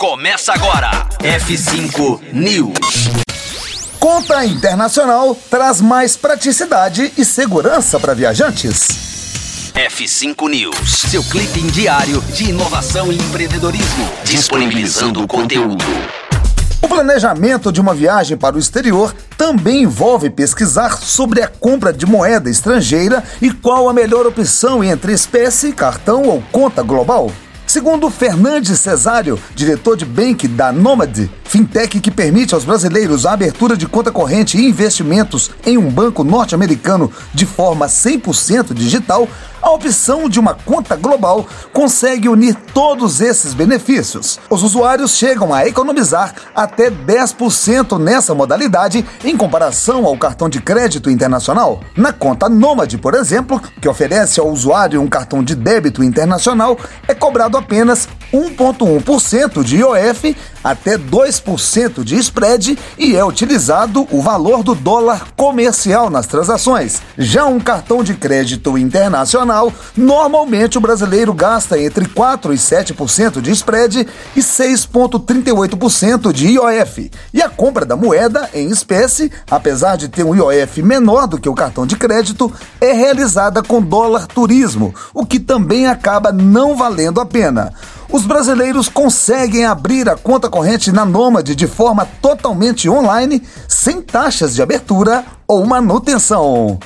Começa agora. F5 News. Conta Internacional traz mais praticidade e segurança para viajantes. F5 News, seu clipe diário de inovação e empreendedorismo, disponibilizando o conteúdo. O planejamento de uma viagem para o exterior também envolve pesquisar sobre a compra de moeda estrangeira e qual a melhor opção entre espécie, cartão ou conta global. Segundo Fernandes Cesário, diretor de Bank da Nomad, fintech que permite aos brasileiros a abertura de conta corrente e investimentos em um banco norte-americano de forma 100% digital, a opção de uma conta global consegue unir todos esses benefícios. Os usuários chegam a economizar até 10% nessa modalidade em comparação ao cartão de crédito internacional. Na conta Nomad, por exemplo, que oferece ao usuário um cartão de débito internacional, é cobrado apenas 1,1% de IOF até 2% de spread e é utilizado o valor do dólar comercial nas transações. Já um cartão de crédito internacional, normalmente o brasileiro gasta entre 4 e 7% de spread e 6,38% de IOF. E a compra da moeda em espécie, apesar de ter um IOF menor do que o cartão de crédito, é realizada com dólar turismo, o que também acaba não valendo a pena os brasileiros conseguem abrir a conta corrente na Nômade de forma totalmente online, sem taxas de abertura ou manutenção.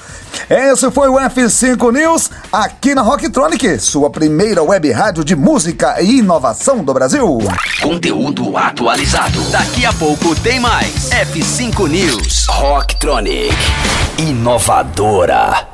Esse foi o F5 News aqui na Rocktronic, sua primeira web rádio de música e inovação do Brasil. Conteúdo atualizado. Daqui a pouco tem mais. F5 News. Rocktronic. Inovadora.